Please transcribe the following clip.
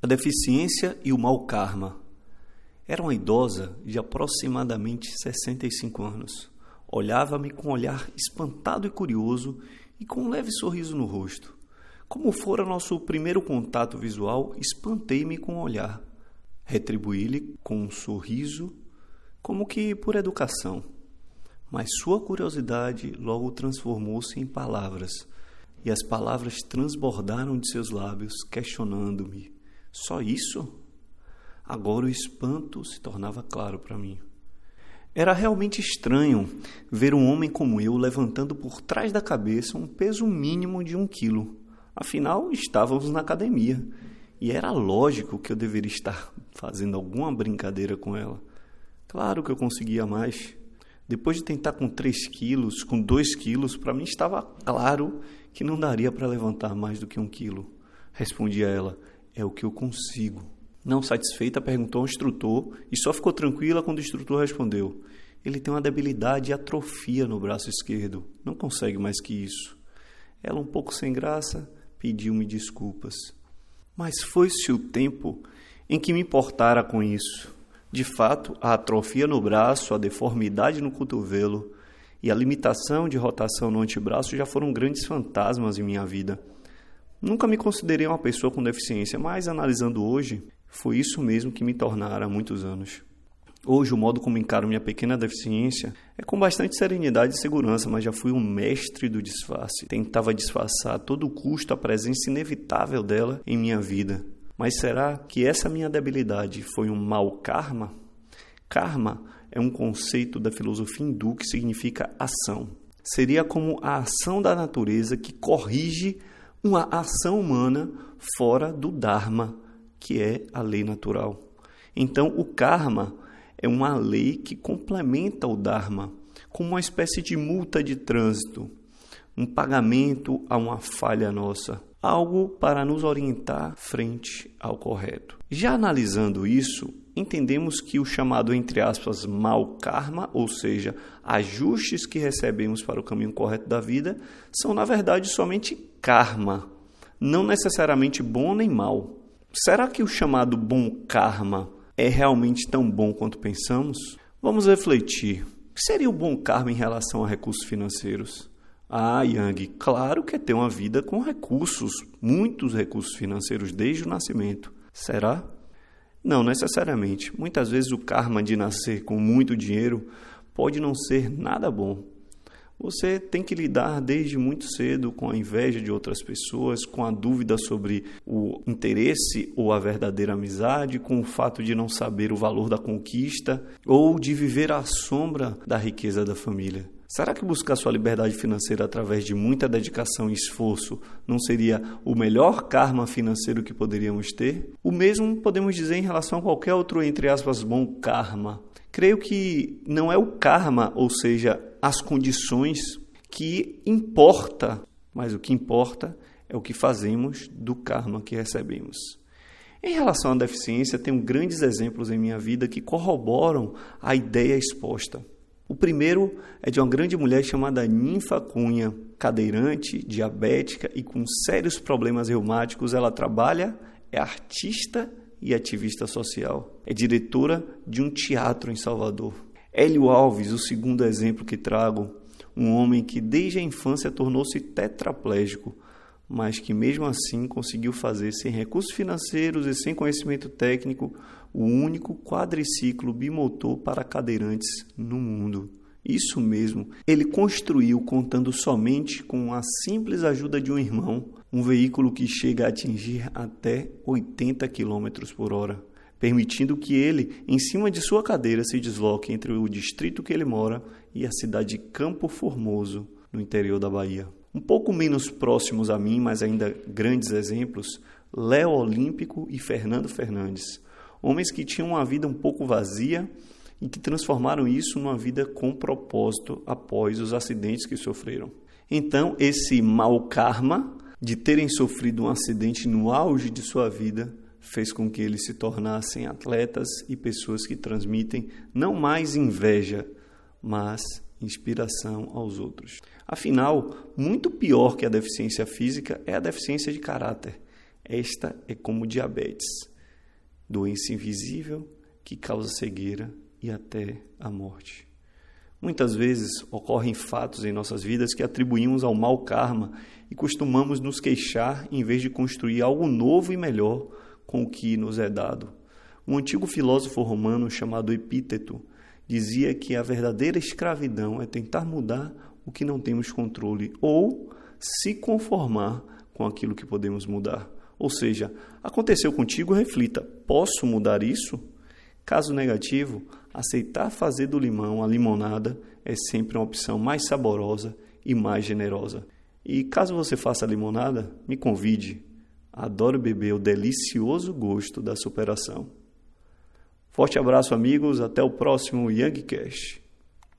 A deficiência e o mau karma. Era uma idosa de aproximadamente 65 anos. Olhava-me com um olhar espantado e curioso e com um leve sorriso no rosto. Como fora nosso primeiro contato visual, espantei-me com o um olhar. Retribuí-lhe com um sorriso, como que por educação. Mas sua curiosidade logo transformou-se em palavras, e as palavras transbordaram de seus lábios, questionando-me: Só isso? Agora o espanto se tornava claro para mim. Era realmente estranho ver um homem como eu levantando por trás da cabeça um peso mínimo de um quilo. Afinal, estávamos na academia e era lógico que eu deveria estar fazendo alguma brincadeira com ela. Claro que eu conseguia mais. Depois de tentar com 3 quilos, com 2 quilos, para mim estava claro que não daria para levantar mais do que um quilo. Respondi a ela: É o que eu consigo. Não satisfeita, perguntou ao instrutor e só ficou tranquila quando o instrutor respondeu: Ele tem uma debilidade e atrofia no braço esquerdo. Não consegue mais que isso. Ela, um pouco sem graça, pediu-me desculpas. Mas foi-se o tempo em que me importara com isso. De fato, a atrofia no braço, a deformidade no cotovelo e a limitação de rotação no antebraço já foram grandes fantasmas em minha vida. Nunca me considerei uma pessoa com deficiência, mas analisando hoje, foi isso mesmo que me tornara há muitos anos. Hoje, o modo como encaro minha pequena deficiência é com bastante serenidade e segurança, mas já fui um mestre do disfarce. Tentava disfarçar a todo custo a presença inevitável dela em minha vida. Mas será que essa minha debilidade foi um mau karma? Karma é um conceito da filosofia hindu que significa ação. Seria como a ação da natureza que corrige uma ação humana fora do Dharma, que é a lei natural. Então, o karma é uma lei que complementa o Dharma, como uma espécie de multa de trânsito, um pagamento a uma falha nossa, algo para nos orientar frente ao correto. Já analisando isso, entendemos que o chamado, entre aspas, mal karma, ou seja, ajustes que recebemos para o caminho correto da vida, são na verdade somente karma, não necessariamente bom nem mal. Será que o chamado bom karma é realmente tão bom quanto pensamos? Vamos refletir. O que seria o bom karma em relação a recursos financeiros? Ah, Yang, claro que é ter uma vida com recursos, muitos recursos financeiros desde o nascimento. Será? Não necessariamente. Muitas vezes o karma de nascer com muito dinheiro pode não ser nada bom. Você tem que lidar desde muito cedo com a inveja de outras pessoas, com a dúvida sobre o interesse ou a verdadeira amizade, com o fato de não saber o valor da conquista ou de viver à sombra da riqueza da família. Será que buscar sua liberdade financeira através de muita dedicação e esforço não seria o melhor karma financeiro que poderíamos ter? O mesmo podemos dizer em relação a qualquer outro, entre aspas, bom karma. Creio que não é o karma, ou seja, as condições que importa, mas o que importa é o que fazemos do karma que recebemos. Em relação à deficiência, tenho grandes exemplos em minha vida que corroboram a ideia exposta. O primeiro é de uma grande mulher chamada Ninfa Cunha, cadeirante, diabética e com sérios problemas reumáticos. Ela trabalha, é artista e ativista social. É diretora de um teatro em Salvador. Hélio Alves, o segundo exemplo que trago, um homem que desde a infância tornou-se tetraplégico, mas que mesmo assim conseguiu fazer sem recursos financeiros e sem conhecimento técnico o único quadriciclo bimotor para cadeirantes no mundo. Isso mesmo, ele construiu contando somente com a simples ajuda de um irmão, um veículo que chega a atingir até 80 km por hora permitindo que ele, em cima de sua cadeira, se desloque entre o distrito que ele mora e a cidade de Campo Formoso, no interior da Bahia. Um pouco menos próximos a mim, mas ainda grandes exemplos, Léo Olímpico e Fernando Fernandes, homens que tinham uma vida um pouco vazia e que transformaram isso numa vida com propósito após os acidentes que sofreram. Então, esse mau karma de terem sofrido um acidente no auge de sua vida fez com que eles se tornassem atletas e pessoas que transmitem não mais inveja, mas inspiração aos outros. Afinal, muito pior que a deficiência física é a deficiência de caráter. Esta é como diabetes, doença invisível que causa cegueira e até a morte. Muitas vezes ocorrem fatos em nossas vidas que atribuímos ao mau karma e costumamos nos queixar em vez de construir algo novo e melhor com o que nos é dado. Um antigo filósofo romano chamado Epíteto dizia que a verdadeira escravidão é tentar mudar o que não temos controle ou se conformar com aquilo que podemos mudar. Ou seja, aconteceu contigo, reflita: posso mudar isso? Caso negativo, aceitar fazer do limão a limonada é sempre uma opção mais saborosa e mais generosa. E caso você faça limonada, me convide. Adoro beber o delicioso gosto da superação. Forte abraço, amigos. Até o próximo Youngcast.